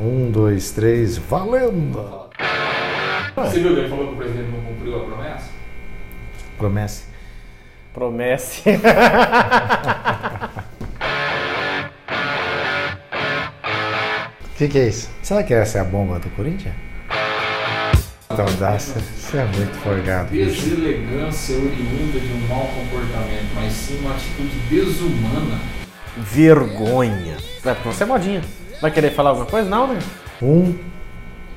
Um, dois, três, valendo! Você viu que ele falou que o presidente não cumpriu a promessa? Promesse. Promesse. O que, que é isso? Será que essa é a bomba do Corinthians? Então, dá, você é muito forgado. Deselegância oriunda de um mau comportamento, mas sim uma atitude desumana. Vergonha. Vai, você é modinha. Vai querer falar alguma coisa? Não, né? Um,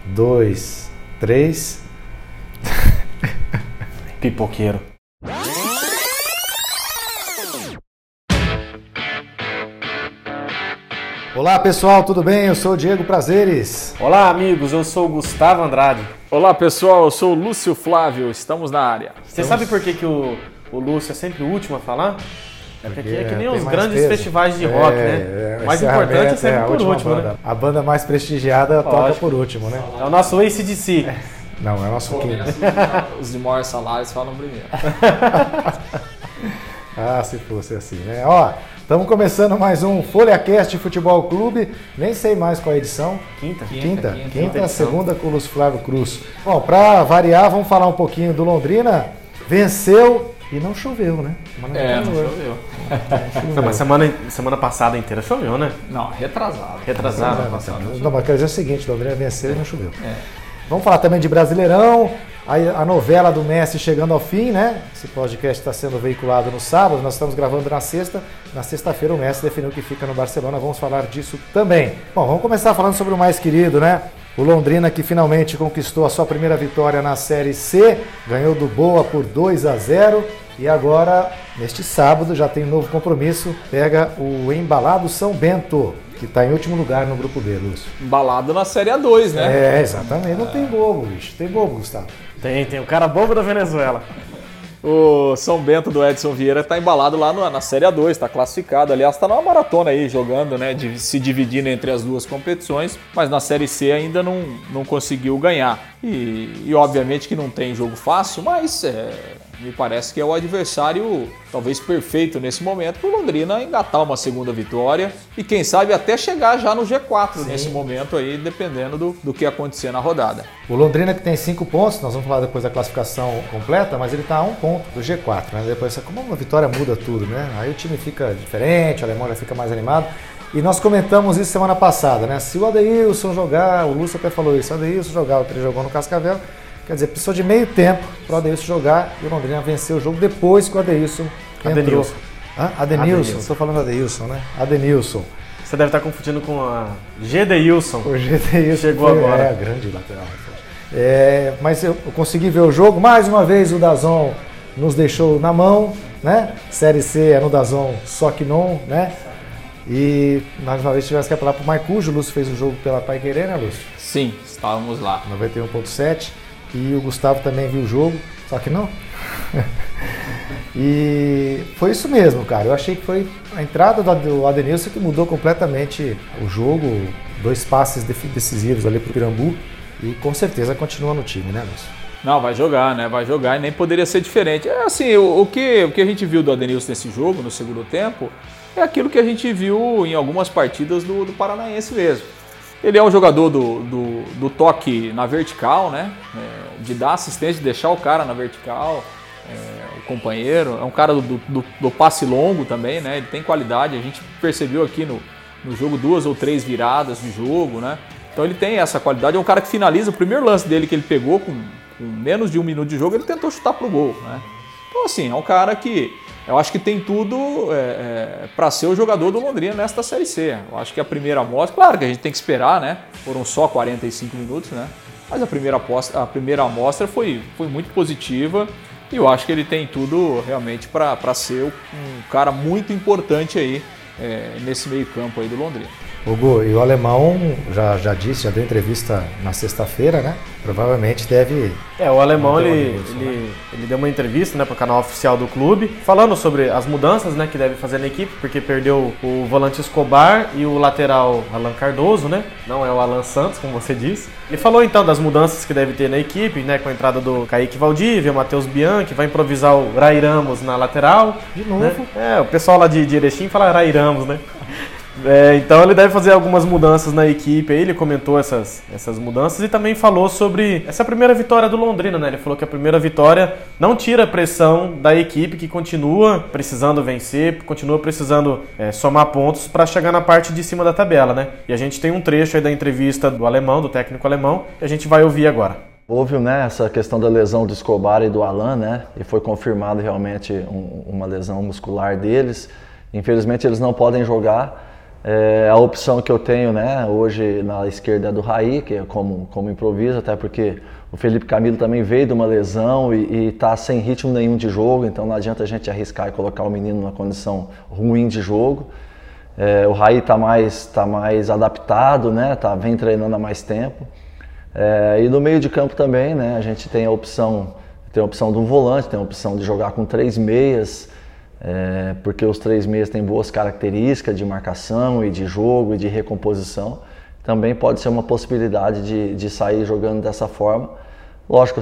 dois, três. Pipoqueiro. Olá pessoal, tudo bem? Eu sou o Diego Prazeres. Olá, amigos. Eu sou o Gustavo Andrade. Olá pessoal, eu sou o Lúcio Flávio, estamos na área. Você sabe por que, que o, o Lúcio é sempre o último a falar? É porque, aqui é que nem tem os mais grandes peso. festivais de rock, É, né? é, o mais encerramento importante é sempre a por último, banda. né? A banda mais prestigiada toca Lógico. por último, né? É o nosso ACDC. Não, é o nosso quinto. Os de maiores salários falam primeiro. Ah, se fosse assim, né? Ó, estamos começando mais um FolhaCast Futebol Clube. Nem sei mais qual é a edição. Quinta. Quinta, Quinta, quinta, quinta segunda com o Lúcio Flávio Cruz. Bom, para variar, vamos falar um pouquinho do Londrina. Venceu e não choveu, né? Mas não É, não choveu. choveu. Não, mas semana, semana passada inteira choveu, né? Não, retrasado. Retrasado. Não, passado. não, não, mas quer dizer o seguinte, Londrina venceu e não choveu. É. Vamos falar também de Brasileirão, aí a novela do Messi chegando ao fim, né? Esse podcast está sendo veiculado no sábado, nós estamos gravando na sexta. Na sexta-feira o Messi definiu que fica no Barcelona, vamos falar disso também. Bom, vamos começar falando sobre o mais querido, né? O Londrina que finalmente conquistou a sua primeira vitória na Série C, ganhou do Boa por 2 a 0 e agora, neste sábado, já tem um novo compromisso, pega o embalado São Bento, que está em último lugar no grupo B, Lúcio. Embalado na Série A2, né? É, exatamente. Não tem bobo, bicho. Tem bobo, Gustavo. Tem, tem o cara bobo da Venezuela. O São Bento do Edson Vieira está embalado lá na Série A2, está classificado. Aliás, está numa maratona aí, jogando, né? de- se dividindo entre as duas competições, mas na Série C ainda não, não conseguiu ganhar. E, e obviamente que não tem jogo fácil, mas é, me parece que é o adversário talvez perfeito nesse momento para o Londrina engatar uma segunda vitória e quem sabe até chegar já no G4 nesse momento aí, dependendo do, do que acontecer na rodada. O Londrina que tem cinco pontos, nós vamos falar depois da classificação completa, mas ele está a um ponto do G4, né? Depois, como uma vitória muda tudo, né? Aí o time fica diferente, o alemão já fica mais animado. E nós comentamos isso semana passada, né? Se o Adeilson jogar, o Lúcio até falou isso, o Adeilson jogar o que ele jogou no Cascavel, quer dizer, precisou de meio tempo para o Adeilson jogar e o Londrina venceu o jogo depois que o Adeilson entrou. Adenilson. Hã? Adenilson, Adenilson. estou falando Adeilson, né? Adenilson. Você deve estar confundindo com a Gedeilson. O Gedeilson Chegou foi- agora. É, grande lateral. É, mas eu, eu consegui ver o jogo. Mais uma vez o Dazon nos deixou na mão, né? Série C é no Dazon, só que não, né? E mais uma vez tivemos que apelar para o Marcujo. O Lúcio fez o jogo pela Pai Querer, né, Lúcio? Sim, estávamos lá. 91.7. E o Gustavo também viu o jogo, só que não. e foi isso mesmo, cara. Eu achei que foi a entrada do Ad- do Adenilson que mudou completamente o jogo. Dois passes decisivos ali pro Pirambu. E com certeza continua no time, né, Lúcio? Não, vai jogar, né? Vai jogar e nem poderia ser diferente. É assim, o, o que, o que a gente viu do Adenilson nesse jogo, no segundo tempo, é aquilo que a gente viu em algumas partidas do, do Paranaense mesmo. Ele é um jogador do, do, do toque na vertical, né? É, de dar assistência, de deixar o cara na vertical, é, o companheiro. É um cara do, do, do passe longo também, né? Ele tem qualidade. A gente percebeu aqui no, no jogo duas ou três viradas de jogo, né? Então ele tem essa qualidade. É um cara que finaliza. O primeiro lance dele que ele pegou com, com menos de um minuto de jogo, ele tentou chutar pro gol, né? Então assim, é um cara que eu acho que tem tudo é, para ser o jogador do Londrina nesta Série C. Eu acho que a primeira amostra, claro que a gente tem que esperar, né? Foram só 45 minutos, né? Mas a primeira, aposta, a primeira amostra foi, foi muito positiva e eu acho que ele tem tudo realmente para ser um cara muito importante aí é, nesse meio campo aí do Londrina. Hugo, e o alemão já, já disse, já deu entrevista na sexta-feira, né? Provavelmente deve. É, o alemão tem ele, Adenilson, ele, ele deu uma entrevista né, para o canal oficial do clube, falando sobre as mudanças né, que deve fazer na equipe, porque perdeu o volante Escobar e o lateral Alan Cardoso, né? Não é o Alan Santos, como você disse. Ele falou então das mudanças que deve ter na equipe, né? Com a entrada do Kaique Valdívia, o Matheus Bianchi, vai improvisar o Rai Ramos na lateral. De novo. né? É, o pessoal lá de, de Erechim fala Rai Ramos, né? É, então ele deve fazer algumas mudanças na equipe aí, ele comentou essas, essas mudanças e também falou sobre essa primeira vitória do Londrina, né? Ele falou que a primeira vitória não tira a pressão da equipe que continua precisando vencer, continua precisando é, somar pontos para chegar na parte de cima da tabela, né? E a gente tem um trecho aí da entrevista do alemão, do técnico alemão, que a gente vai ouvir agora. Houve né, essa questão da lesão do Escobar e do Alan, né? E foi confirmado realmente um, uma lesão muscular deles. Infelizmente eles não podem jogar. É, a opção que eu tenho né, hoje na esquerda é do Raí, que é como, como improviso, até porque o Felipe Camilo também veio de uma lesão e está sem ritmo nenhum de jogo, então não adianta a gente arriscar e colocar o menino numa condição ruim de jogo. É, o Raí está mais, tá mais adaptado, né, tá, vem treinando há mais tempo. É, e no meio de campo também, né, a gente tem a opção, tem a opção de um volante, tem a opção de jogar com três meias, é, porque os três meias têm boas características de marcação e de jogo e de recomposição. Também pode ser uma possibilidade de, de sair jogando dessa forma. Lógico,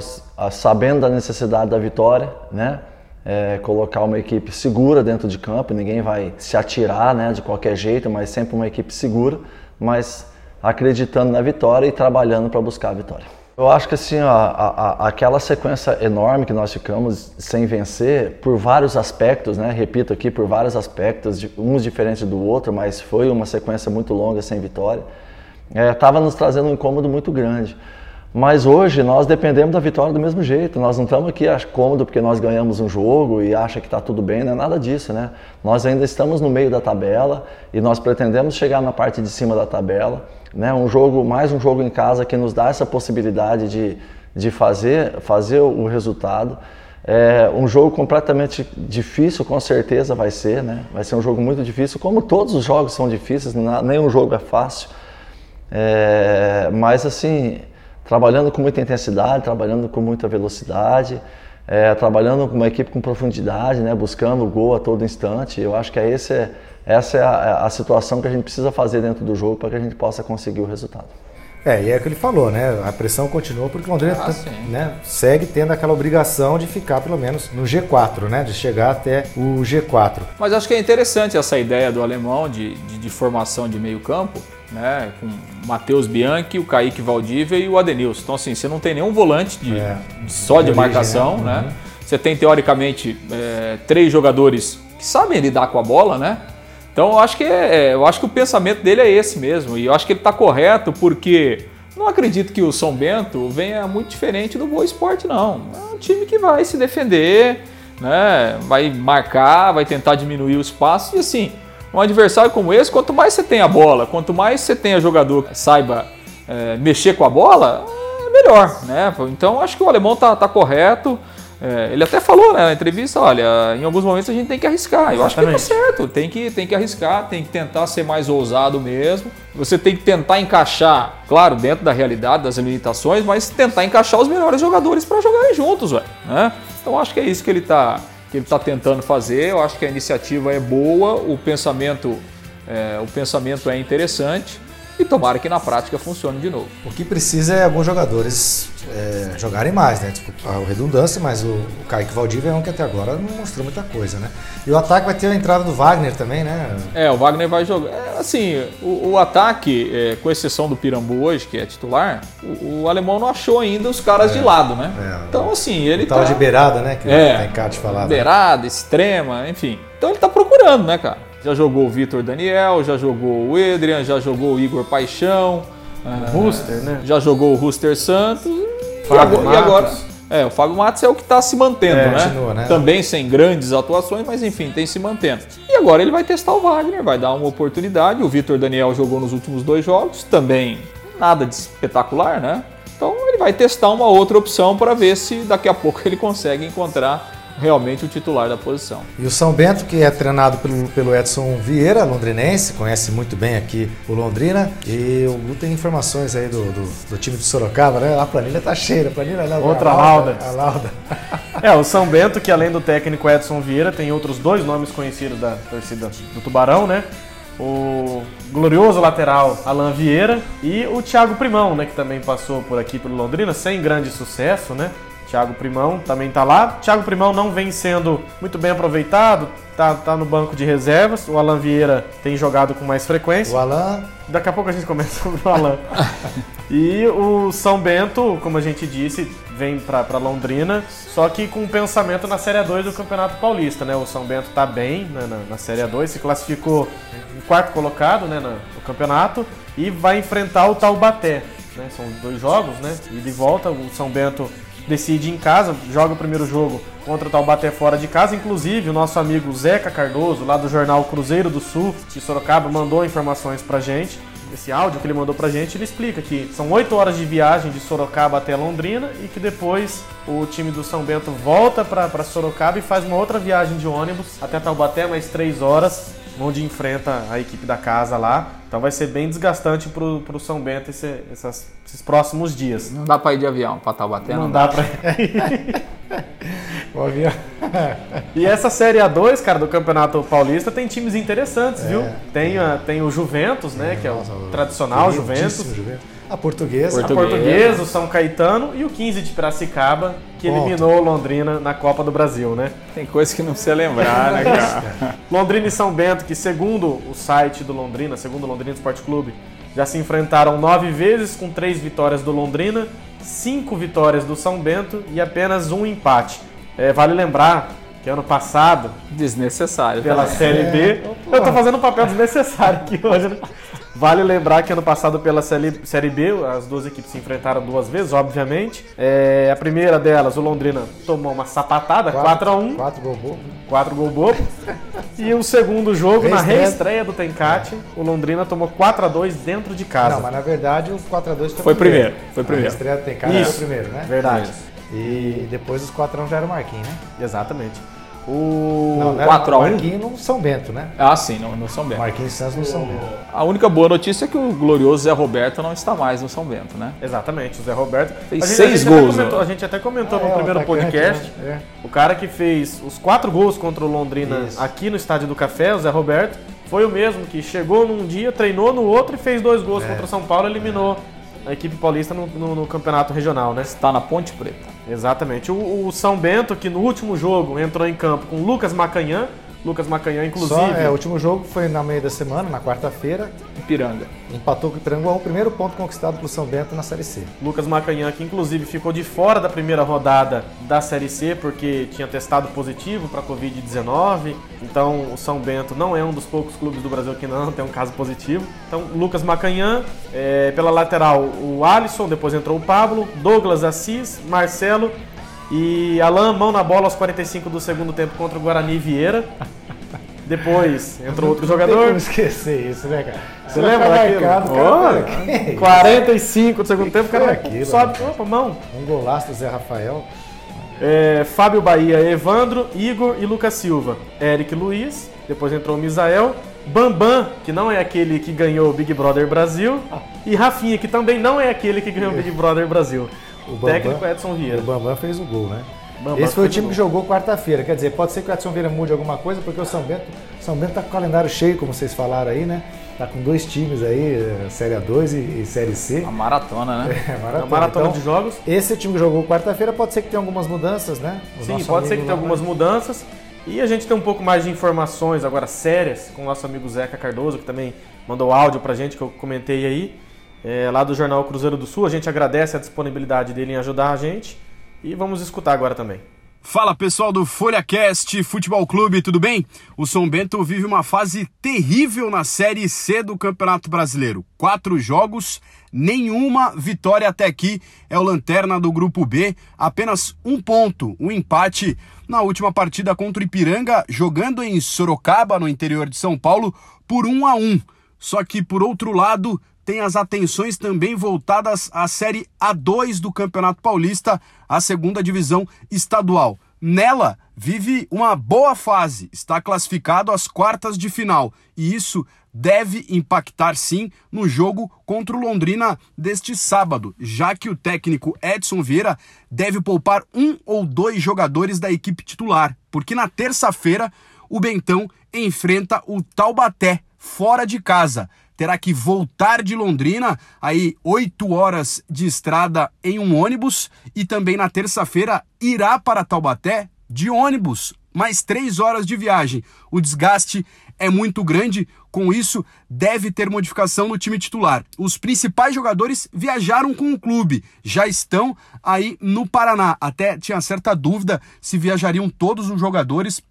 sabendo da necessidade da vitória, né? É, colocar uma equipe segura dentro de campo, ninguém vai se atirar né, de qualquer jeito, mas sempre uma equipe segura, mas acreditando na vitória e trabalhando para buscar a vitória. Eu acho que assim, a, a, aquela sequência enorme que nós ficamos sem vencer, por vários aspectos, né? repito aqui, por vários aspectos, uns diferentes do outro, mas foi uma sequência muito longa sem vitória, estava é, nos trazendo um incômodo muito grande. Mas hoje nós dependemos da vitória do mesmo jeito. Nós não estamos aqui cômodo porque nós ganhamos um jogo e acha que está tudo bem, não é nada disso, né? Nós ainda estamos no meio da tabela e nós pretendemos chegar na parte de cima da tabela. Né? Um jogo, mais um jogo em casa que nos dá essa possibilidade de, de fazer, fazer o resultado. É um jogo completamente difícil, com certeza vai ser, né? Vai ser um jogo muito difícil, como todos os jogos são difíceis, nenhum jogo é fácil. É, mas assim, trabalhando com muita intensidade, trabalhando com muita velocidade, é, trabalhando com uma equipe com profundidade, né? Buscando o gol a todo instante. Eu acho que é esse é, essa é a, a situação que a gente precisa fazer dentro do jogo para que a gente possa conseguir o resultado. É, e é o que ele falou, né? A pressão continua porque o Londrina ah, né, segue tendo aquela obrigação de ficar pelo menos no G4, né? De chegar até o G4. Mas acho que é interessante essa ideia do alemão de, de, de formação de meio campo, né? Com o Matheus Bianchi, o Kaique Valdívia e o Adenilson. Então, assim, você não tem nenhum volante de, é, só de, de marcação, origem, né? né? Uhum. Você tem, teoricamente, é, três jogadores que sabem lidar com a bola, né? Então eu acho que é, é, eu acho que o pensamento dele é esse mesmo e eu acho que ele está correto porque não acredito que o São Bento venha muito diferente do Boa Esporte não. É um time que vai se defender, né? Vai marcar, vai tentar diminuir o espaço e assim um adversário como esse, quanto mais você tem a bola, quanto mais você tem a jogador que saiba é, mexer com a bola, é melhor, né? Então acho que o alemão tá, tá correto. É, ele até falou né, na entrevista, olha, em alguns momentos a gente tem que arriscar. Eu acho que tá certo, tem que, tem que arriscar, tem que tentar ser mais ousado mesmo. Você tem que tentar encaixar, claro, dentro da realidade, das limitações, mas tentar encaixar os melhores jogadores para jogarem juntos, ué, né? Então acho que é isso que ele está que ele está tentando fazer. Eu acho que a iniciativa é boa, o pensamento, é, o pensamento é interessante e tomara que na prática funcione de novo. O que precisa é alguns jogadores é, jogarem mais, né? Tipo, a redundância, mas o, o Kaique Valdívia é um que até agora não mostrou muita coisa, né? E o ataque vai ter a entrada do Wagner também, né? É, o Wagner vai jogar. É, assim, o, o ataque, é, com exceção do Pirambu hoje, que é titular, o, o alemão não achou ainda os caras é, de lado, né? É, então, assim, ele. O tal tá... de beirada, né? Que é, de falar. Né? Beirada, né? extrema, enfim. Então ele tá procurando, né, cara? Já jogou o Vitor Daniel, já jogou o Edrian, já jogou o Igor Paixão. O uh, Ruster, né? Já jogou o Ruster Santos. Fábio e agora, é, o Fábio Matos é o que está se mantendo, é, né? Continua, né? Também sem grandes atuações, mas enfim, tem se mantendo. E agora ele vai testar o Wagner, vai dar uma oportunidade. O Vitor Daniel jogou nos últimos dois jogos, também nada de espetacular, né? Então ele vai testar uma outra opção para ver se daqui a pouco ele consegue encontrar realmente o titular da posição. E o São Bento, que é treinado pelo, pelo Edson Vieira, londrinense, conhece muito bem aqui o Londrina. E o Lu tem informações aí do, do, do, time de Sorocaba, né? A planilha tá cheia, a planilha não, Outra a lauda. A lauda. é, o São Bento, que além do técnico Edson Vieira, tem outros dois nomes conhecidos da torcida do Tubarão, né? O glorioso lateral Alan Vieira e o Thiago Primão, né, que também passou por aqui pelo Londrina sem grande sucesso, né? Thiago Primão também tá lá. Thiago Primão não vem sendo muito bem aproveitado, tá, tá no banco de reservas. O Alan Vieira tem jogado com mais frequência. O Alan. Daqui a pouco a gente comenta sobre o Alan. e o São Bento, como a gente disse, vem para Londrina, só que com pensamento na Série 2 do Campeonato Paulista, né? O São Bento tá bem né, na, na Série 2, se classificou em quarto colocado né, no, no campeonato e vai enfrentar o Taubaté. Né? São dois jogos, né? E de volta, o São Bento decide em casa, joga o primeiro jogo contra o Taubaté fora de casa. Inclusive, o nosso amigo Zeca Cardoso, lá do jornal Cruzeiro do Sul, de Sorocaba, mandou informações pra gente. Esse áudio que ele mandou pra gente, ele explica que são oito horas de viagem de Sorocaba até Londrina e que depois o time do São Bento volta para Sorocaba e faz uma outra viagem de ônibus até Taubaté, mais três horas, onde enfrenta a equipe da casa lá. Então vai ser bem desgastante pro, pro São Bento esse, essas, esses próximos dias. Não dá pra ir de avião pra Taubaté, Não, dá, pra. O avião. E essa Série A2, cara, do Campeonato Paulista tem times interessantes, viu? Tem, a- tem o Juventus, né? Que é o Nossa, tradicional Juventus. Juventus. A portuguesa. A Portuguesa. Portuguesa, o São Caetano e o 15 de Piracicaba, que Ponto. eliminou o Londrina na Copa do Brasil, né? Tem coisa que não precisa lembrar, né, cara? Londrina e São Bento, que segundo o site do Londrina, segundo o Londrina Esporte Clube, já se enfrentaram nove vezes, com três vitórias do Londrina, cinco vitórias do São Bento e apenas um empate. É, vale lembrar que ano passado, Desnecessário. pela também. Série B, É, eu tô fazendo um papel desnecessário aqui hoje, né? Vale lembrar que ano passado pela série, B, as duas equipes se enfrentaram duas vezes, obviamente. É, a primeira delas, o Londrina tomou uma sapatada, 4x1, Quatro gol bobo. 4 gol bobo. E o segundo jogo, na Reestreia. reestreia do Tencate, o Londrina tomou 4x2 dentro de casa. Não, mas na verdade o 4x2 foi, Foi primeiro, foi A primeiro. estreia tem cara era o Isso. primeiro, né? Verdade. E depois os 4x1 já era o Marquinhos, né? Exatamente. O... Não, não era 4 a 1? o Marquinhos no São Bento, né? Ah, sim, no, no São Bento. Marquinhos Santos no São Bento. A única boa notícia é que o glorioso Zé Roberto não está mais no São Bento, né? Exatamente, o Zé Roberto. Fez gente- seis a gente até gols, comentou- né? a gente até comentou Ah, no é, primeiro atacante, podcast. né? O cara que fez os quatro gols contra o Londrina Isso. aqui no Estádio do Café, o Zé Roberto, foi o mesmo que chegou num dia, treinou no outro e fez dois gols É. contra o São Paulo e eliminou a equipe paulista no, no- no campeonato regional, né? Está na Ponte Preta. Exatamente. O, o São Bento, que no último jogo entrou em campo com Lucas Macanhã. Lucas Macanhã, inclusive. Só, é, o último jogo foi na meio da semana, na quarta-feira. Ipiranga. Empatou com o Ipiranga, o primeiro ponto conquistado pelo São Bento na Série C. Lucas Macanhã, que inclusive ficou de fora da primeira rodada da Série C porque tinha testado positivo para Covid-19. Então o São Bento não é um dos poucos clubes do Brasil que não tem um caso positivo. Então Lucas Macanhã, é, pela lateral o Alisson, depois entrou o Pablo, Douglas Assis, Marcelo e Alain mão na bola aos 45 do segundo tempo contra o Guarani Vieira. Depois entrou outro Não jogador. como esquecer isso, né, cara? Você lembra daquilo? marcado, cara. Que isso? 45 do segundo tempo, o foi cara aquilo, sobe, opa, mão. Um golaço do Zé Rafael. É, Fábio Bahia, Evandro, Igor e Lucas Silva. Eric Luiz, depois entrou o Misael. Bambam, que não é aquele que ganhou o Big Brother Brasil. E Rafinha, que também não é aquele que ganhou o Big Brother Brasil. O Bambam- técnico Edson E o Vieira. Bambam fez o gol, né? Bambam Esse foi o time que jogou quarta-feira. Quer dizer, pode ser que o Edson Vieira mude alguma coisa, porque o São Bento, São Bento tá com o calendário cheio, como vocês falaram aí, né? Tá com dois times aí, eh, Série A2 e, e Série C. A maratona, né? É, maratona. maratona Então, de jogos. Esse time que jogou quarta-feira pode ser que tenha algumas mudanças, né? O Sim, pode ser que tenha algumas mudanças. E a gente tem um pouco mais de informações agora sérias com o nosso amigo Zeca Cardoso, que também mandou áudio pra gente, que eu comentei aí, é, lá do Jornal Cruzeiro do Sul. A gente agradece a disponibilidade dele em ajudar a gente. E vamos escutar agora também. Fala pessoal do FolhaCast Futebol Clube, tudo bem? O São Bento vive uma fase terrível na Série C do Campeonato Brasileiro. Quatro jogos, nenhuma vitória até aqui. É o lanterna do Grupo B, apenas um ponto, um empate na última partida contra o Ipiranga, jogando em Sorocaba, no interior de São Paulo, por um a um. Só que por outro lado, tem as atenções também voltadas à Série A2 do Campeonato Paulista, a segunda divisão estadual. Nela, vive uma boa fase, está classificado às quartas de final e isso deve impactar sim no jogo contra o Londrina deste sábado, já que o técnico Edson Vieira deve poupar um ou dois jogadores da equipe titular, porque na terça-feira o Bentão enfrenta o Taubaté fora de casa. terá que voltar de Londrina, aí 8 horas de estrada em um ônibus, e também na terça-feira irá para Taubaté de ônibus, mais 3 horas de viagem. O desgaste é muito grande, com isso deve ter modificação no time titular. Os principais jogadores viajaram com o clube, já estão aí no Paraná. Até tinha certa dúvida se viajariam todos os jogadores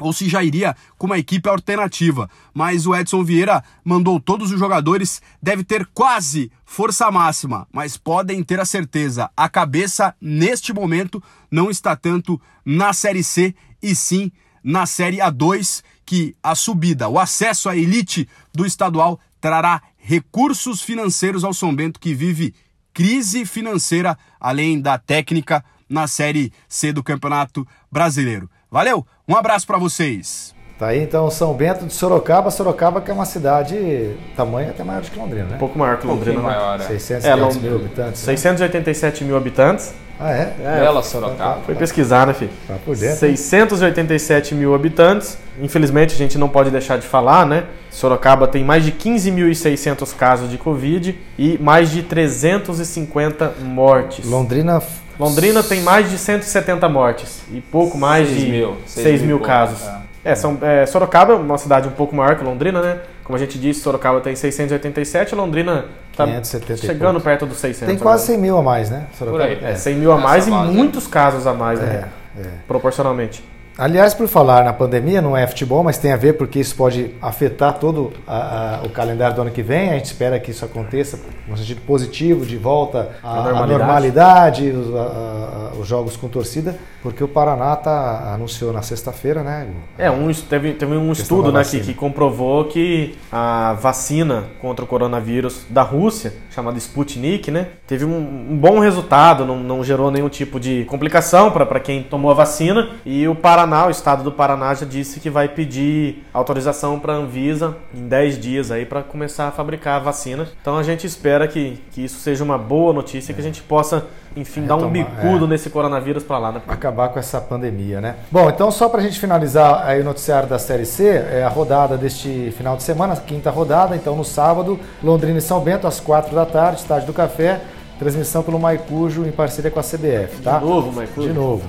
ou se já iria com uma equipe alternativa. Mas o Edson Vieira mandou todos os jogadores, deve ter quase força máxima, mas podem ter a certeza, a cabeça neste momento não está tanto na Série C e sim na Série A2, que a subida, o acesso à elite do estadual trará recursos financeiros ao São Bento que vive crise financeira, além da técnica na Série C do Campeonato Brasileiro. Valeu, um abraço para vocês. Tá aí então São Bento de Sorocaba, Sorocaba que é uma cidade tamanho até maior do que Londrina, né? Um pouco maior que Um Londrina, pouquinho né? maior, é. 600 É, 500 Londrina. mil habitantes. né? 687 mil habitantes. Ah, é? Bela Sorocaba. Foi pesquisar, né, filho? Tá por dentro. 687 mil habitantes. Infelizmente, a gente não pode deixar de falar, né? Sorocaba tem mais de 15.600 casos de Covid e mais de 350 mortes. Londrina Londrina tem mais de 170 mortes e pouco mais Seis de mil, 6 seis mil, mil casos. pouco, É, são, é, Sorocaba é uma cidade um pouco maior que Londrina, né? Como a gente disse, Sorocaba tem 687, Londrina tá 570 e chegando perto dos 600. tem quase agora. 100 mil a mais, né? Sorocaba? Por aí. É, 100 mil a Essa mais e base, muitos casos a mais, né? É, é. Proporcionalmente. Aliás, por falar na pandemia, não é futebol, mas tem a ver porque isso pode afetar todo a- a- o calendário do ano que vem. A gente espera que isso aconteça no sentido positivo, de volta à, normalidade. a- os jogos com torcida, porque o Paraná tá, anunciou na sexta-feira, né? É, um, teve, teve um estudo né, que, que comprovou que a vacina contra o coronavírus da Rússia, chamada Sputnik, né, teve um, um bom resultado, não, não gerou nenhum tipo de complicação para quem tomou a vacina. E o Paraná, o estado do Paraná, já disse que vai pedir autorização para a Anvisa em 10 dias aí para começar a fabricar a vacina. Então a gente espera que, que isso seja uma boa notícia, que a gente possa, enfim, dar um Retomar, bicudo é. nesse coronavírus para lá, né? acabar com essa pandemia, né? Bom, então só para a gente finalizar aí o noticiário da Série C, é a rodada deste final de semana, quinta rodada, então no sábado, Londrina e São Bento, às quatro da tarde, estádio do Café, transmissão pelo Maicujo em parceria com a CBF, tá? De novo, Maicujo? De novo,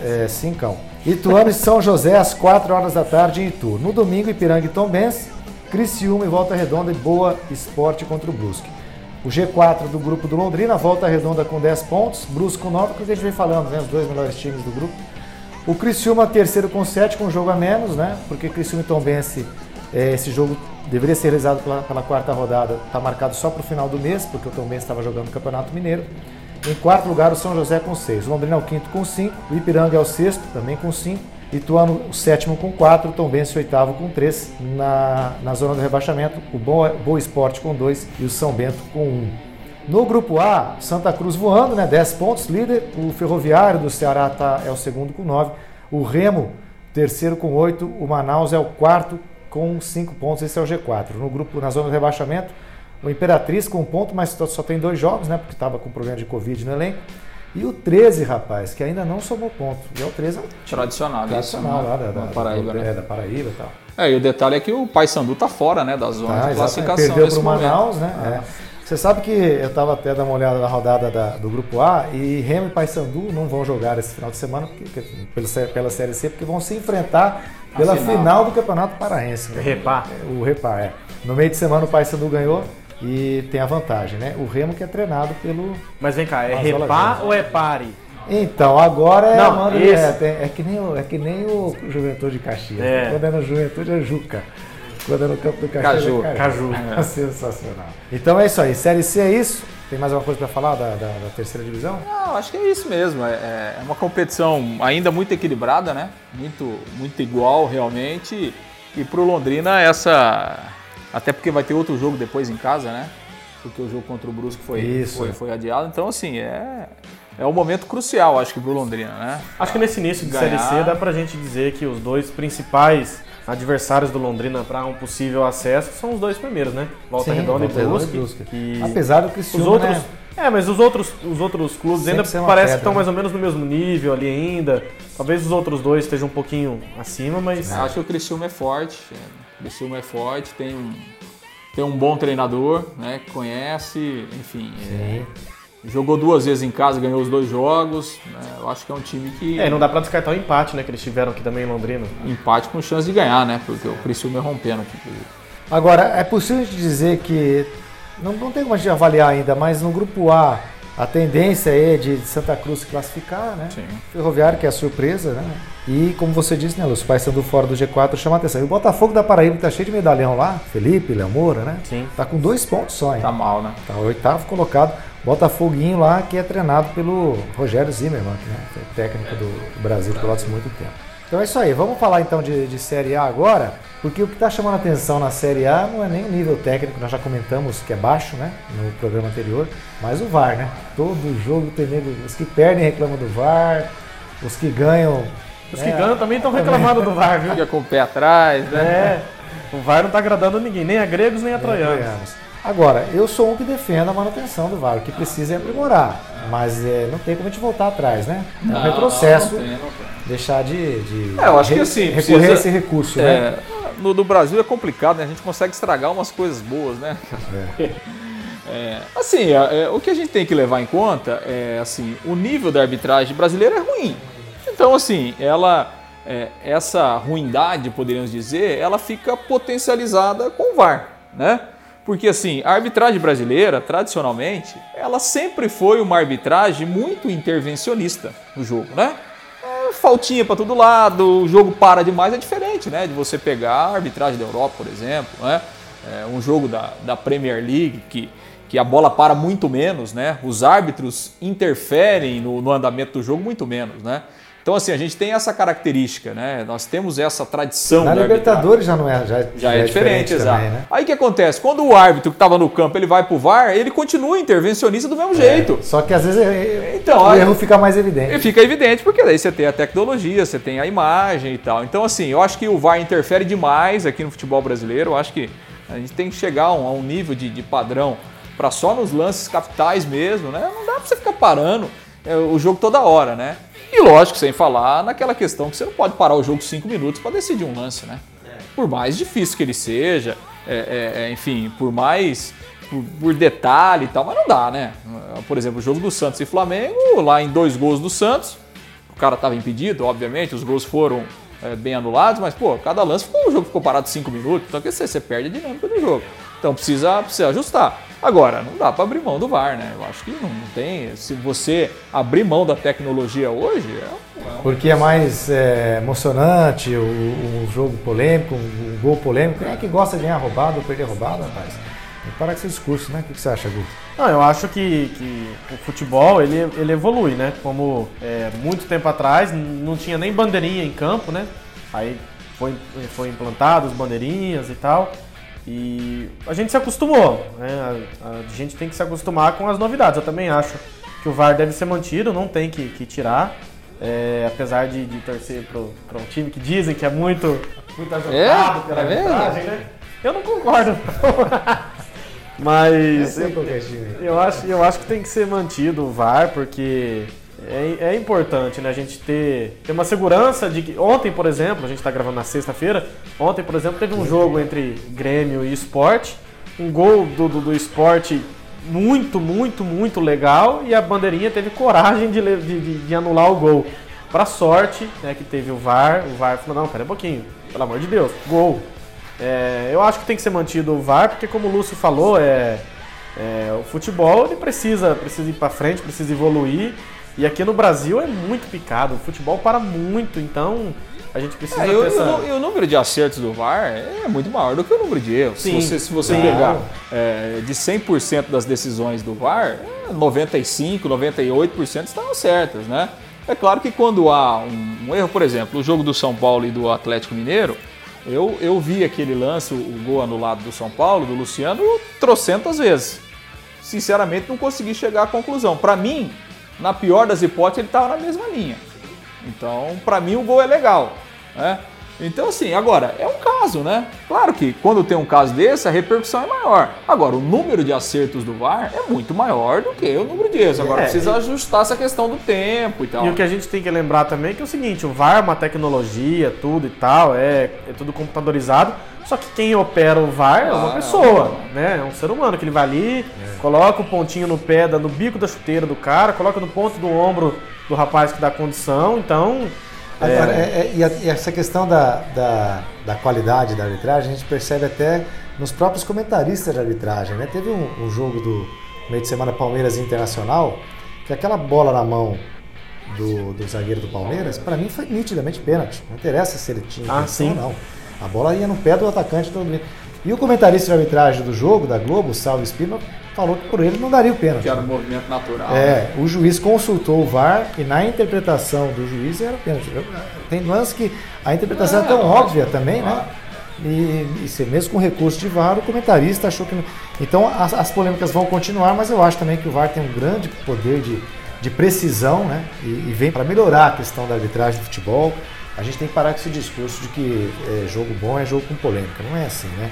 é, cincão. Ituano e São José, às quatro horas da tarde em Itu. No domingo, Ipiranga e Tombense, Criciúma e Volta Redonda e Boa Esporte contra o Brusque. O G4 do grupo do Londrina, Volta Redonda com 10 pontos, Brusque com 9, que a gente vem falando, né? Os dois melhores times do grupo. O Criciúma terceiro com 7, com um jogo a menos, né? Porque Criciúma e Tombense, é, esse jogo deveria ser realizado pela, pela quarta rodada, está marcado só para o final do mês, porque o Tombense estava jogando o Campeonato Mineiro. Em quarto lugar, o São José com 6. O Londrina é o quinto com 5. O Ipiranga é o sexto, também com 5. Ituano, o sétimo com 4. O Tombense, o oitavo com 3. Na, na zona do rebaixamento, o Boa, Boa Esporte com 2 e o São Bento com 1. Um. No grupo A, Santa Cruz voando, né? 10 pontos, líder. O Ferroviário do Ceará tá, é o segundo com 9. O Remo, terceiro com 8. O Manaus é o quarto com 5 pontos. Esse é o G4. No grupo, na zona do rebaixamento, o Imperatriz com um ponto, mas só- tem dois jogos, né? Porque estava com problema de Covid no elenco. E o 13, rapaz, que ainda não somou ponto. E é o 13 é o time Tradicional, tradicional isso, lá da, da, Paraíba, da, né? é, da Paraíba e tal. É, e o detalhe é que o Paysandu tá fora, né, da zona Tá, de classificação Perdeu nesse para o momento. Manaus, né? É. Você sabe que eu estava até dando uma olhada na rodada da- do Grupo A e Remo e Paysandu não vão jogar esse final de semana porque, sé- pela Série C porque vão se enfrentar pela final. final. do Campeonato Paraense. né? Repá. O Repá, é. No meio de semana o Paysandu ganhou e tem a vantagem, né? O Remo que é treinado pelo... Mas vem cá, é Mas olha repá ou é pare? Então, agora é Não, Amanda é, tem- é que nem o, é que nem o Juventude de Caxias. É. Quando é no Juventude é Juca. Quando é no campo do Caxias Caju. é Caju. É. Sensacional. Então é isso aí. Série C é isso. Tem mais alguma coisa para falar da, da- da terceira divisão? Não, acho que é isso mesmo. É, é uma competição ainda muito equilibrada, né? Muito, muito igual, realmente. E pro Londrina, essa. Até porque vai ter outro jogo depois em casa, né? Porque o jogo contra o Brusque foi, Isso. foi, foi adiado. Então, assim, é, é um momento crucial, acho que, pro Londrina, né? Acho que nesse início de Ganhar. Série C dá pra gente dizer que os dois principais adversários do Londrina para um possível acesso são os dois primeiros, né? Volta Sim, Redonda e Brusque. e que Apesar do os Criciúma, outros, né? É, mas os outros, os outros clubes Sempre ainda parece pedra, que estão né? mais ou menos no mesmo nível ali ainda. Talvez os outros dois estejam um pouquinho acima, mas Acho que o Criciúma é forte. é. O Criciúma é forte, tem um, tem um bom treinador, né? Que conhece, enfim. É, jogou duas vezes em casa, ganhou os dois jogos. Né, eu acho que é um time que. É, não dá pra descartar o empate, né? Que eles tiveram aqui também em Londrina. Empate com chance de ganhar, né? Porque o Criciúma é rompendo aqui. Agora, é possível dizer que. Não, não tem como a gente avaliar ainda, mas no grupo A a tendência é de Santa Cruz se classificar, né? Sim. Ferroviário, que é a surpresa, né? E como você disse, né, os pais sendo fora do G4 chama a atenção. E o Botafogo da Paraíba tá cheio de medalhão lá, Felipe, Léo Moura, né? Sim. Tá com dois pontos só, hein? Tá mal, né? Tá oitavo colocado. Botafoguinho lá, que é treinado pelo Rogério Zimmermann, né? Que é técnico do Brasil Pelotas muito tempo. Então é isso aí. Vamos falar então de, de Série A agora, porque o que está chamando a atenção na Série A não é nem o nível técnico, nós já comentamos que é baixo, né? No programa anterior, mas o VAR, né? Todo jogo tem nego, os que perdem reclamam do VAR, os que ganham. Os né, que ganham também estão reclamando do VAR, viu? Fica com o pé atrás, né? É. O VAR não tá agradando ninguém, nem a gregos nem a troianos. Agora, eu sou um que defendo a manutenção do VAR, o que precisa é aprimorar, mas é, não tem como a gente voltar atrás, né? É um Não, retrocesso, não tem, não tem. deixar de, de É, eu acho que re- assim, recorrer precisa- a esse recurso, né? É, no do Brasil é complicado, né? A gente consegue estragar umas coisas boas, né? É, assim, é, é, o que a gente tem que levar em conta é assim, o nível da arbitragem brasileira é ruim. Então, assim, ela é, essa ruindade, poderíamos dizer, ela fica potencializada com o VAR, né? Porque assim, a arbitragem brasileira, tradicionalmente, ela sempre foi uma arbitragem muito intervencionista no jogo, né? É, faltinha para todo lado, o jogo para demais, é diferente, né? De você pegar a arbitragem da Europa, por exemplo, né? É, um jogo da, da Premier League que, que a bola para muito menos, né? Os árbitros interferem no, no andamento do jogo muito menos, né? Então, assim, a gente tem essa característica, né? Nós temos essa tradição Na. Libertadores já não é, já, Já é, diferente, exato. né? Aí o que acontece? Quando o árbitro que estava no campo ele vai pro VAR, ele continua intervencionista do mesmo jeito. Só que às vezes é- Então, o aí- erro fica mais evidente. fica evidente, porque daí você tem a tecnologia, você tem a imagem e tal. Então, assim, eu acho que o VAR interfere demais aqui no futebol brasileiro. Eu acho que a gente tem que chegar a um, a um nível de, de padrão para só nos lances capitais mesmo, né? Não dá para você ficar parando é, o jogo toda hora, né? E lógico, sem falar naquela questão que você não pode parar o jogo cinco minutos para decidir um lance, né? Por mais difícil que ele seja, é, é, é, enfim, por mais por, por detalhe e tal, mas não dá, né? Por exemplo, o jogo do Santos e Flamengo, lá em dois gols do Santos, o cara estava impedido, obviamente, os gols foram é, bem anulados, mas, pô, cada lance ficou, o jogo ficou parado cinco minutos, então quer dizer, você perde a dinâmica do jogo. Então precisa, precisa ajustar. Agora, não dá para abrir mão do VAR, né? Eu acho que não, não tem. Se você abrir mão da tecnologia hoje, é, Porque é mais é, emocionante, o, o jogo polêmico, o gol polêmico. Quem é que gosta de ganhar roubado ou perder roubado, rapaz? Tem que parar com esse discurso, né? O que, você acha, Guto? Não, eu acho que, que o futebol ele, ele evolui, né? Como é, muito tempo atrás não tinha nem bandeirinha em campo, né? Aí foi, foi implantado as bandeirinhas e tal. E a gente se acostumou, né? A, a gente tem que se acostumar com as novidades. Eu também acho que o VAR deve ser mantido, não tem que, que tirar. É, apesar de, de torcer para um time que dizem que é muito, muito ajudado pela é mesmo? arbitragem, né? Eu não concordo. Mas é time. eu acho, eu acho que tem que ser mantido o VAR, porque é, é importante né, a gente ter, ter uma segurança de que. Ontem, por exemplo, a gente está gravando na sexta-feira. Ontem, por exemplo, teve um jogo entre Grêmio e Sport. Um gol do, do, do Sport muito, muito, muito legal. E a bandeirinha teve coragem de, de, de- anular o gol. Pra sorte, né, que teve o VAR. O VAR falou: não, pera um pouquinho, pelo amor de Deus, gol. É, eu acho que tem que ser mantido o VAR, porque como o Lúcio falou, é, é, o futebol ele precisa, precisa ir para frente, precisa evoluir. E aqui no Brasil é muito picado, o futebol para muito, então a gente precisa É, e o- essa... o, o número de acertos do VAR é muito maior do que o número de erros. Sim, se você, se você pegar é, de 100% das decisões do VAR, é, 95%, 98% estavam certas, né? É claro que quando há um, um erro, por exemplo, o jogo do São Paulo e do Atlético Mineiro, eu, eu vi aquele lance, o, o gol anulado do São Paulo, do Luciano, trocentas vezes. Sinceramente, não consegui chegar à conclusão. Para mim, na pior das hipóteses, ele estava na mesma linha. Então, para mim, o gol é legal. Né? Então, assim, agora, é um caso, né? Claro que quando tem um caso desse, a repercussão é maior. Agora, o número de acertos do VAR é muito maior do que o número de erros. Agora, É, precisa e- ajustar essa questão do tempo e tal. E o que a gente tem que lembrar também é que é o seguinte, o VAR é uma tecnologia, tudo e tal, é, é tudo computadorizado, Só que quem opera o VAR é uma Ah, pessoa, né? É um ser humano que ele vai ali, coloca o pontinho no pé, da- no bico da chuteira do cara, coloca no ponto do ombro do rapaz que dá condição. Então, Agora, é, é, e, a- e essa questão da, da, da qualidade da arbitragem, a gente percebe até nos próprios comentaristas de arbitragem. Né? Teve um, um jogo do meio de semana Palmeiras Internacional, que aquela bola na mão do, do zagueiro do Palmeiras, para mim foi nitidamente pênalti. Não interessa se ele tinha Ah, intenção sim. ou não. A bola ia no pé do atacante todo mundo. E o comentarista de arbitragem do jogo, da Globo, o Salvo Espírito, falou que por ele não daria o pênalti. Que era um movimento natural. né? É, o juiz consultou o VAR e na interpretação do juiz era pênalti. Eu- Tem lance que a interpretação é, É, tão óbvia também, né? E, e mesmo com recurso de VAR, o comentarista achou que. não- Então as, as polêmicas vão continuar, mas eu acho também que o VAR tem um grande poder de, de precisão, né? E, e vem para melhorar a questão da arbitragem do futebol. A gente tem que parar com esse discurso de que é, jogo bom é jogo com polêmica. Não é assim, né?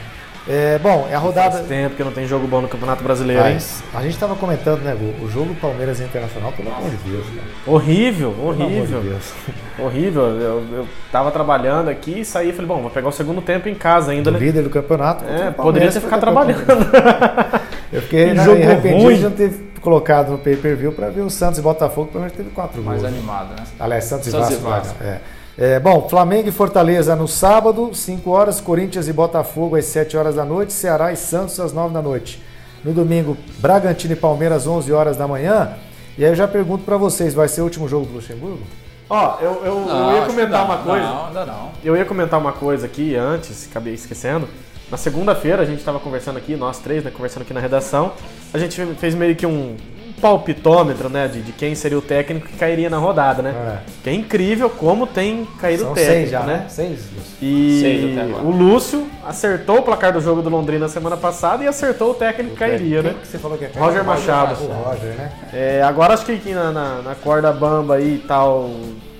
É, bom, é a rodada. faz tempo que não tem jogo bom no Campeonato Brasileiro, hein? Mas a gente estava comentando, né, Gu, o jogo Palmeiras Internacional, pelo amor de Deus, cara. Horrível, Pelo amor de horrível. Deus. Horrível. Eu, eu tava trabalhando aqui e saí e falei, bom, vou pegar o segundo tempo em casa ainda, Do né? líder do campeonato. É, o poderia ter ficado trabalhando. Eu fiquei Que né, jogo arrependido ruim. de não ter colocado no pay-per-view para ver o Santos e Botafogo, pelo menos teve quatro Mais gols. animado, né? Aliás, Santos, Santos e e Vasco. Vasco. É. É, bom, Flamengo e Fortaleza no sábado, 5 horas, Corinthians e Botafogo às 7 horas da noite, Ceará e Santos às 9 da noite. No domingo, Bragantino e Palmeiras às 11 horas da manhã. E aí eu já pergunto para vocês, vai ser o último jogo do Luxemburgo? Ó, eu, eu, Não, eu ia comentar não, uma coisa. Não, ainda não. Eu ia comentar uma coisa aqui antes, acabei esquecendo. Na segunda-feira a gente estava conversando aqui, nós três, né, conversando aqui na redação. A gente fez meio que um palpitômetro, né, de, de quem seria o técnico que cairia na rodada, né? É. Que é incrível como tem caído São o técnico, seis já, né? Seis, Lúcio. E Seis até agora. o Lúcio acertou o placar do jogo do Londrina semana passada e acertou o técnico que cairia, Quem né? que você falou que é? Roger Machado. O Roger, né? É, agora acho que aqui na, na, na corda bamba aí tá o,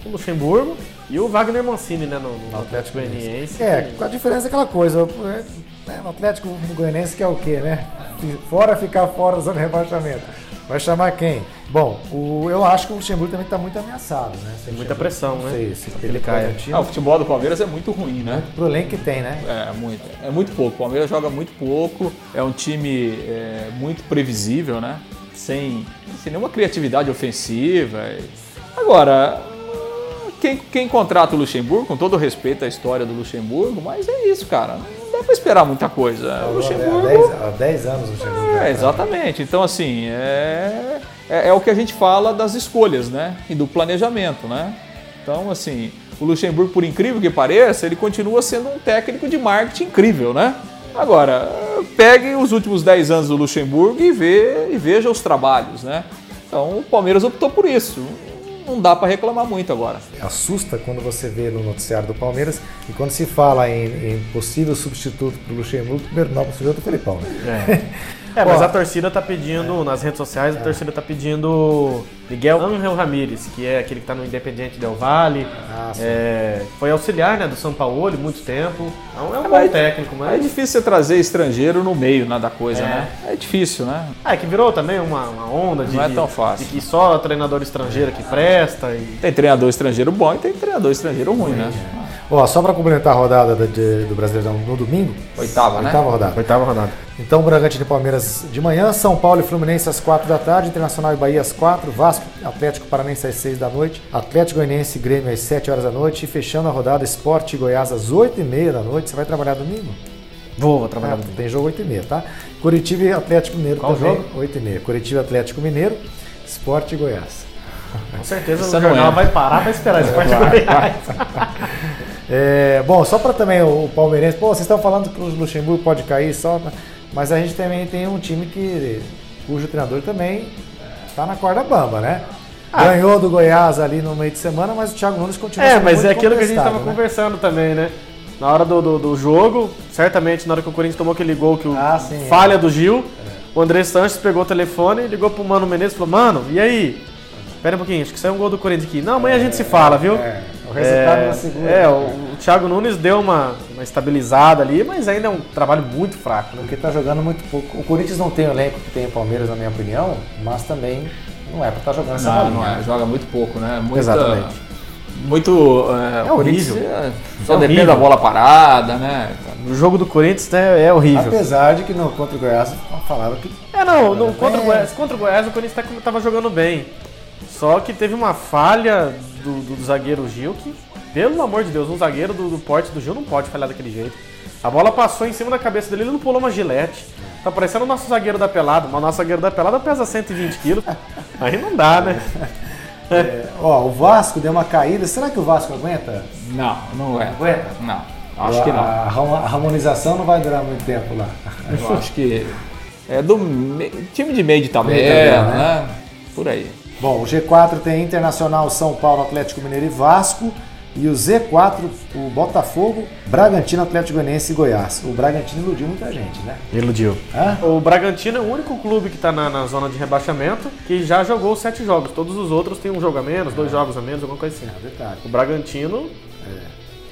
o Luxemburgo e o Wagner Mancini, né, no, no Atlético Goianiense. É, com a diferença é aquela coisa. é, né, No Atlético Goianiense que é o quê, né? Fora ficar fora da zona de rebaixamento. Vai chamar quem? Bom, o, eu acho que o Luxemburgo também está muito ameaçado, né? O Muita pressão, né? sei se Ele cai. Ah, o futebol do Palmeiras é muito ruim, né? Pro elenco que tem, né? É, muito. É muito pouco. O Palmeiras joga muito pouco. É um time é, muito previsível, né? Sem, sem nenhuma criatividade ofensiva. Agora, quem, quem contrata o Luxemburgo, com todo respeito à história do Luxemburgo, mas é isso, cara. Não dá pra esperar muita coisa. O Luxemburgo. Há 10, há 10 anos o Luxemburgo. É, exatamente. Então, assim, é, é, é o que a gente fala das escolhas, né? E do planejamento, né? Então, assim, o Luxemburgo, por incrível que pareça, ele continua sendo um técnico de marketing incrível, né? Agora, pegue os últimos 10 anos do Luxemburgo e, vê, e veja os trabalhos, né? Então, o Palmeiras optou por isso. Não dá para reclamar muito agora. Assusta quando você vê no noticiário do Palmeiras e quando se fala em, em possível substituto para o Luxemburgo, o primeiro nome substituto é o Felipão. Né? É, mas Ó, a torcida tá pedindo, nas redes sociais, a torcida tá pedindo Miguel Angel Ramírez, que é aquele que tá no Independiente Del Valle. Ah, é, foi auxiliar né, do São Paulo muito tempo. Então é um É, bom mas- técnico, É mas. difícil você trazer estrangeiro no meio né, da coisa, É. né? É difícil, né? Ah, é que virou também uma, uma onda de, Não é tão fácil. de que só treinador estrangeiro que presta. E... Tem treinador estrangeiro bom e tem treinador estrangeiro ruim, né? Ó, só para complementar a rodada da- de- do Brasileirão no domingo, Oitava, né? oitava rodada. Oitava rodada. Então, Bragantino e Palmeiras de manhã, São Paulo e Fluminense às 4 da tarde, Internacional e Bahia às 4, Vasco, Atlético Paranense às 6 da noite, Atlético Goianiense e Grêmio às 7 horas da noite, e fechando a rodada Esporte e Goiás às 8 e meia da noite. Você vai trabalhar domingo? Vou, vou trabalhar Ah, muito. tem jogo 8 e meia, tá? Curitiba e Atlético Mineiro Qual também, jogo? 8 e meia. Curitiba e Atlético Mineiro, Esporte e Goiás. Com certeza Essa o jornal é. vai parar pra esperar esse parte É, bom, só para também o, palmeirense, pô, vocês estão falando que o Luxemburgo pode cair só, mas a gente também tem um time que cujo treinador também está na corda bamba, né? Ganhou do Goiás ali no meio de semana, mas o Thiago Nunes continua É, mas é aquilo que a gente contestado, tava né? conversando também, né? Na hora do, do, do jogo, certamente na hora que o Corinthians tomou aquele gol que o Ah, sim, falha do Gil, o André Sanches pegou o telefone, ligou pro Mano Menezes e falou: Mano, e aí? Espera um pouquinho, acho que saiu um gol do Corinthians aqui. Não, amanhã a gente se fala, viu? É, o resultado é, da segunda. É, o, o Thiago Nunes deu uma, uma estabilizada ali, mas ainda é um trabalho muito fraco, né? Porque tá jogando muito pouco. O Corinthians não tem o elenco que tem o Palmeiras, na minha opinião, mas também não é para estar jogando essa Não, bolinha. não é. Joga muito pouco, né? Muita, Exatamente. muito. É, É horrível. é, só É depende horrível. da bola parada, né? O jogo do Corinthians né, é horrível. Apesar de que no, contra o Goiás falaram que É, não, no, contra, o. Goiás, contra o Goiás o Corinthians tá- tava jogando bem. Só que teve uma falha do, do zagueiro Gil que, pelo amor de Deus, um zagueiro do, do porte do Gil não pode falhar daquele jeito. A bola passou em cima da cabeça dele, ele não pulou uma gilete. Tá parecendo o nosso zagueiro da pelada, mas o nosso zagueiro da pelada pesa 120 quilos. Aí não dá, né? É, ó, o Vasco deu uma caída. Será que o Vasco aguenta? Não, não é. Aguenta? Não, acho que não. A, a harmonização não vai durar muito tempo lá. Eu acho que é do me- time de meio de tabela, Meio de tabela, né? Por aí. Bom, o G4 tem Internacional, São Paulo, Atlético Mineiro e Vasco. E o Z4, o Botafogo, Bragantino, Atlético Goianiense e Goiás. O Bragantino iludiu muita gente, né? Iludiu. Hã? O Bragantino é o único clube que tá na, na zona de rebaixamento que já jogou sete jogos. Todos os outros têm um jogo a menos, dois jogos a menos, alguma coisa assim. É detalhe. O Bragantino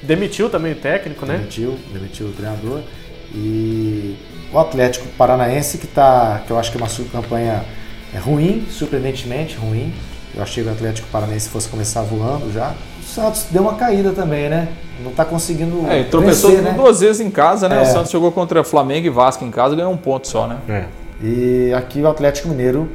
demitiu também o técnico, né? Demitiu, demitiu o treinador. E o Atlético Paranaense, que, tá, que eu acho que é uma campanha ruim, surpreendentemente ruim. Eu achei que o Atlético Paranaense fosse começar voando já. O Santos deu uma caída também, né? Não tá conseguindo. É, tropeçou vencer, né? duas vezes em casa, né? É. O Santos jogou contra Flamengo e Vasco em casa e ganhou um ponto só, né? É. E aqui o Atlético Mineiro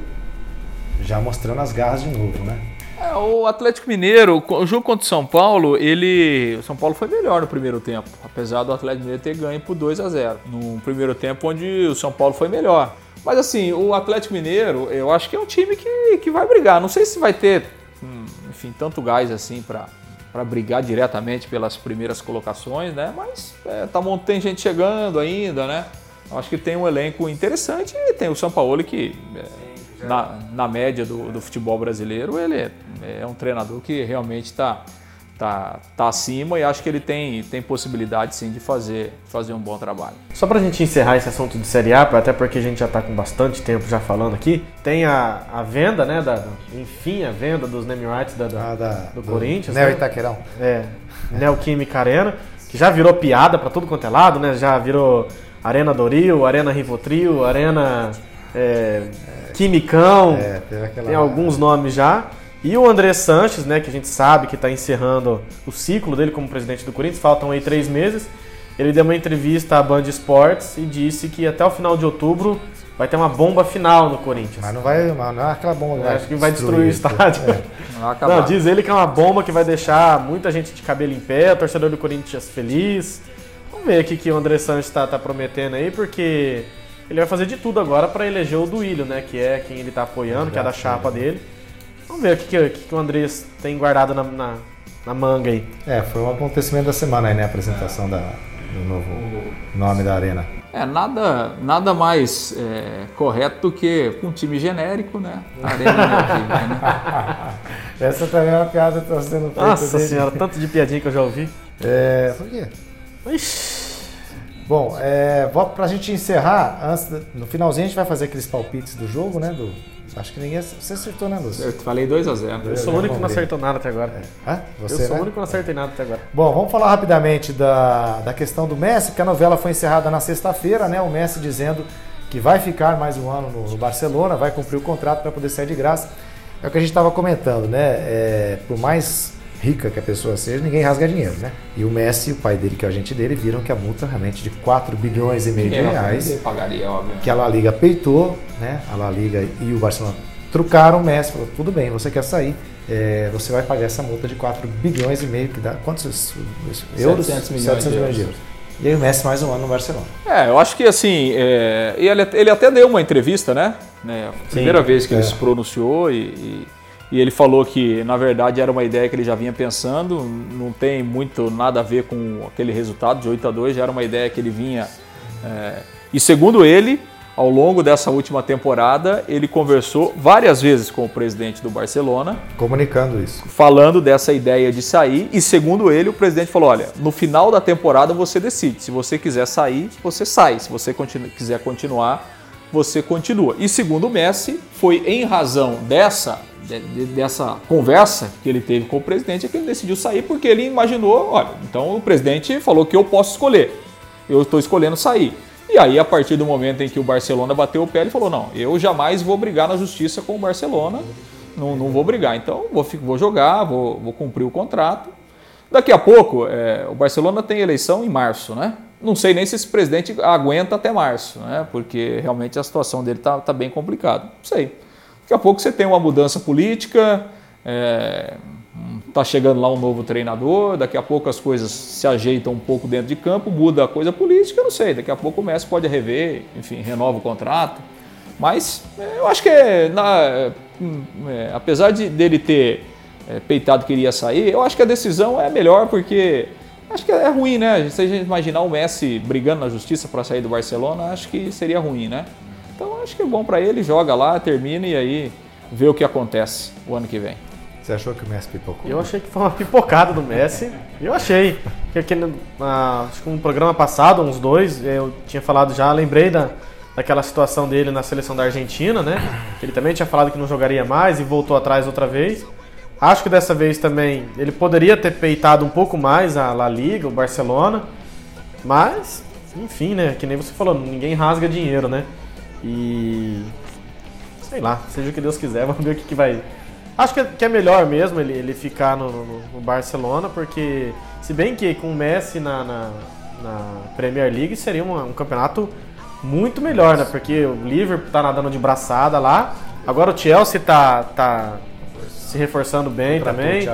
já mostrando as garras de novo, né? É, o Atlético Mineiro, o jogo contra o São Paulo, ele. O São Paulo foi melhor no primeiro tempo, apesar do Atlético Mineiro ter ganho por 2 a 0 No primeiro tempo, onde o São Paulo foi melhor. Mas assim, o Atlético Mineiro, eu acho que é um time que, que vai brigar. Não sei se vai ter, hum, enfim, tanto gás assim para para brigar diretamente pelas primeiras colocações, né? Mas é, tá, tem gente chegando ainda, né? Eu acho que tem um elenco interessante e tem o São Paulo que é, na, na média do, do futebol brasileiro, ele é, é um treinador que realmente está tá, tá acima e acho que ele tem, tem possibilidade sim de fazer, fazer um bom trabalho. Só pra gente encerrar esse assunto de Série A, até porque a gente já tá com bastante tempo já falando aqui, tem a, a venda, né? Da, enfim, a venda dos name rights da, da- Ah, da, do, Corinthians. Neo né? Itaquerão. É, Neoquímica Arena, que já virou piada pra tudo quanto é lado, né? Já virou Arena Doril, Arena Rivotril, Arena é, Quimicão. É. Tem alguns nomes já. E o André Sanches, né, que a gente sabe que está encerrando o ciclo dele como presidente do Corinthians, faltam aí três meses. Ele deu uma entrevista à Band Esportes e disse que até o final de outubro vai ter uma bomba final no Corinthians. Mas não vai. Mas não é aquela bomba. Eu acho que vai destruir o estádio. Não vai acabar. Não, diz ele que é uma bomba que vai deixar muita gente de cabelo em pé, o torcedor do Corinthians feliz. Vamos ver o que, que o André Sanches está tá prometendo aí, porque ele vai fazer de tudo agora para eleger o Duílio, né? Que é quem ele está apoiando, que é da chapa dele. Vamos ver o que, que, o que o Andrés tem guardado na, na, na manga aí. É, foi um acontecimento da semana aí, né? A apresentação da, do novo nome da arena. É, nada, nada mais é, correto do que um time genérico, né? Arena Neoquímica, né? Essa também é uma piada que está sendo feita. Nossa desde- senhora, tanto de piadinha que eu já ouvi. É. Por quê? Ixi. Bom, é, vou- pra gente encerrar, antes, no finalzinho a gente vai fazer aqueles palpites do jogo, né? Do, acho que ninguém. Você acertou, né, Lúcio? Eu falei 2 a 0 Eu sou o único que não acertou nada até agora. Hã? Eu Você, sou o né? único que não acertei nada até agora. Bom, vamos falar rapidamente da, da questão do Messi, que a novela foi encerrada na sexta-feira, né? O Messi dizendo que vai ficar mais um ano no, no Barcelona, vai cumprir o contrato para poder sair de graça. É o que a gente estava comentando, né? É, por mais rica que a pessoa seja, ninguém rasga dinheiro, né? E o Messi, o pai dele, que é o agente dele, viram que a multa realmente de 4 bilhões e meio de reais Ninguém pagaria, óbvio. que a La Liga peitou, né? A La Liga e o Barcelona trucaram o Messi, falou, tudo bem, você quer sair, é, você vai pagar essa multa de 4 bilhões e meio, que dá quantos euros? 700 milhões de euros. E aí o Messi mais um ano no Barcelona. É, eu acho que assim, é, e ele, ele até deu uma entrevista, né? né a primeira vez que ele é. se pronunciou e, e- e ele falou que na verdade era uma ideia que ele já vinha pensando, não tem muito nada a ver com aquele resultado de 8 a 2 já era uma ideia que ele vinha. é, e segundo ele, ao longo dessa última temporada, ele conversou várias vezes com o presidente do Barcelona Comunicando isso. falando dessa ideia de sair e segundo ele o presidente falou olha no final da temporada você decide se você quiser sair você sai se você continu- quiser continuar você continua e segundo o Messi foi em razão dessa de- de- dessa conversa que ele teve com o presidente é que ele decidiu sair porque ele imaginou olha então o presidente falou que eu posso escolher eu estou escolhendo sair e aí, a partir do momento em que o Barcelona bateu o pé, ele falou: não, eu jamais vou brigar na justiça com o Barcelona. Não, não vou brigar. Então vou, vou jogar, vou, vou cumprir o contrato. Daqui a pouco, é, o Barcelona tem eleição em março, né? Não sei nem se esse presidente aguenta até março, né? Porque realmente a situação dele tá, tá bem complicada. Não sei. Daqui a pouco você tem uma mudança política, é, tá chegando lá um novo treinador, daqui a pouco as coisas se ajeitam um pouco dentro de campo, muda a coisa política, eu não sei. Daqui a pouco o Messi pode rever, enfim, renova o contrato. Mas é, eu acho que, é, na- é, é, apesar de, dele ter é, peitado que iria sair, eu acho que a decisão é melhor porque acho que é ruim, né? Se a gente imaginar o Messi brigando na justiça para sair do Barcelona, acho que seria ruim, né? Acho que é bom para ele, joga lá, termina e aí vê o que acontece o ano que vem. Você achou que o Messi pipocou? Eu achei que foi uma pipocada do Messi. Eu achei. Porque aqui no- na- acho que um programa passado, uns dois, eu tinha falado já, lembrei da, daquela situação dele na seleção da Argentina, né? Ele também tinha falado que não jogaria mais e voltou atrás outra vez. Acho que dessa vez também ele poderia ter peitado um pouco mais a La Liga, o Barcelona. Mas, enfim, né? Que nem você falou, ninguém rasga dinheiro, né? E. Sei lá, seja o que Deus quiser, vamos ver o que, que vai. Acho que é, que é melhor mesmo ele, ele ficar no, no- no Barcelona, porque se bem que com o Messi na, na, na Premier League seria uma- um campeonato muito melhor, né? Porque o Liverpool tá nadando de braçada lá, agora o Chelsea tá, tá se reforçando bem Contratou também.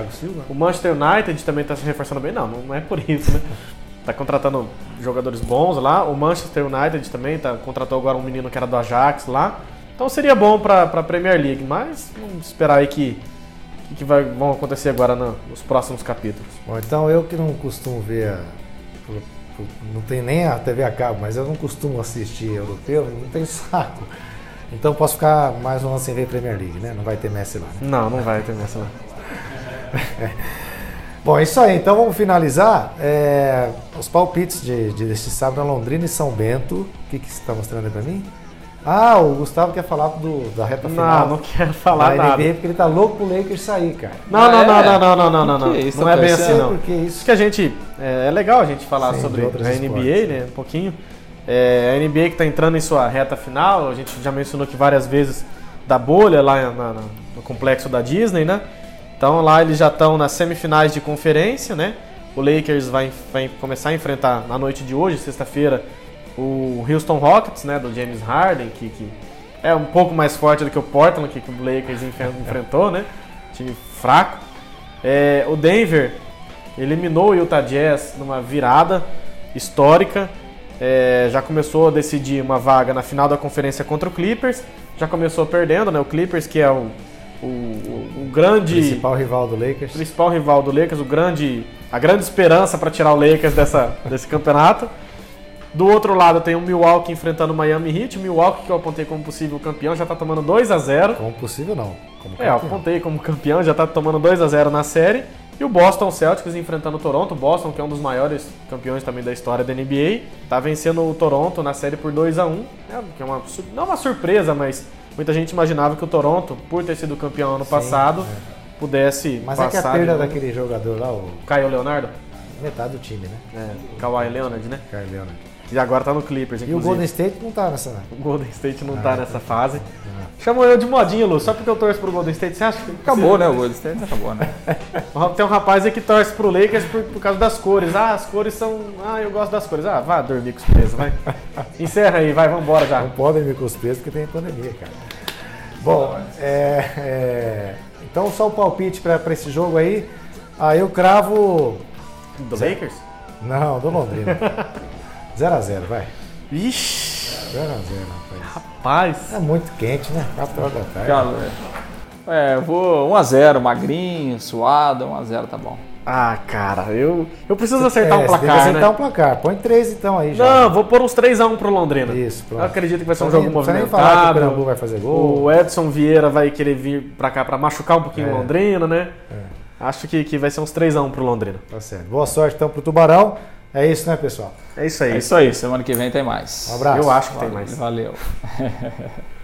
o? O Manchester United também tá se reforçando bem. Não, não é por isso, né? Tá contratando jogadores bons lá. O Manchester United também tá, contratou agora um menino que era do Ajax lá. Então seria bom pra, pra Premier League, mas vamos esperar aí que, que, que vai, vão acontecer agora no- nos próximos capítulos. Bom, então eu que não costumo ver, a- não tem nem a TV a cabo, mas eu não costumo assistir europeu, não tenho saco. Então posso ficar mais um ano sem ver Premier League, né? Não vai ter Messi lá. Né? Não, não vai ter nessa. não. Bom, é isso aí. Então vamos finalizar. É, os palpites de, de deste sábado na Londrina e São Bento. O que, que você está mostrando aí pra mim? Ah, o Gustavo quer falar do, da reta final. Não, não quero falar da nada. NBA, porque ele tá louco pro Lakers sair, cara. Não, não, Ah, não, é? não, não, não, não, não, não. Isso, Não é bem assim, não. Porque Acho isso. que a gente. É, é legal a gente falar Sim, sobre a NBA, esportes. né? Um pouquinho. É, a NBA que está entrando em sua reta final, a gente já mencionou aqui várias vezes da bolha lá na- na- no complexo da Disney, né? Então lá eles já estão nas semifinais de conferência, né? O Lakers vai, vai começar a enfrentar na noite de hoje, sexta-feira, o Houston Rockets, né? Do James Harden, que, que é um pouco mais forte do que o Portland, que, que o Lakers enfrentou, né? Time fraco. É, o Denver eliminou o Utah Jazz numa virada histórica. É, já começou a decidir uma vaga na final da conferência contra o Clippers. Já começou perdendo, né? O Clippers, que é o, o, o- o grande Principal rival do Lakers. principal rival do Lakers, o grande, a grande esperança para tirar o Lakers dessa, desse campeonato. Do outro lado tem o Milwaukee enfrentando o Miami Heat. O Milwaukee, que eu apontei como possível campeão, já está tomando 2 a 0 Como possível, não. Como é, eu apontei como campeão, já tá tomando 2 a 0 na série. E o Boston Celtics enfrentando o Toronto. Boston, que é um dos maiores campeões também da história da NBA, tá vencendo o Toronto na série por 2 a 1 né, que é uma, não uma surpresa, mas muita gente imaginava que o Toronto, por ter sido campeão ano passado, pudesse Mas é passar que a perda daquele jogador lá, o Caio Leonardo? metade do time, né? É, Kawhi Leonard, né? Kyle Leonard. Que agora tá no Clippers, E o inclusive. Golden State não tá nessa. O Golden State não tá nessa fase. Chamou eu de modinho, Lu, só porque eu torço pro Golden State. Você acha que. Acabou, né? O Golden State acabou, né? Tem um rapaz aí que torce pro Lakers por, por causa das cores. Ah, as cores são. Ah, eu gosto das cores. Ah, vá dormir com os pesos, vai. Encerra aí, vai, vambora já. Não podem me com os preços porque tem pandemia, cara. Bom, é, é, então só o palpite pra pra esse jogo aí. Aí eu cravo. Do Lakers? Não, do Londrina. 0x0, vai. Ixi, 0x0, rapaz. rapaz. É muito quente, né? 4 horas da tarde. Cara, é, eu vou 1x0, magrinho, suado, 1x0 tá bom. Ah, cara, eu, eu preciso acertar É, um você placar, acertar né? um placar. Põe 3 então aí já. Não, vou pôr uns 3x1 pro Londrina. Isso, pronto. Eu acredito que vai ser um Não jogo precisa nem falar que o movimentado. Perambu vai fazer gol. O Edson Vieira vai querer vir pra cá pra machucar um pouquinho É. o Londrina, né? Acho que, que vai ser uns 3x1 pro Londrina. Tá certo. Boa sorte então pro Tubarão. É isso, né, pessoal? É isso aí. É isso aí, semana que vem tem mais. Um abraço. Eu acho que tem mais. Valeu.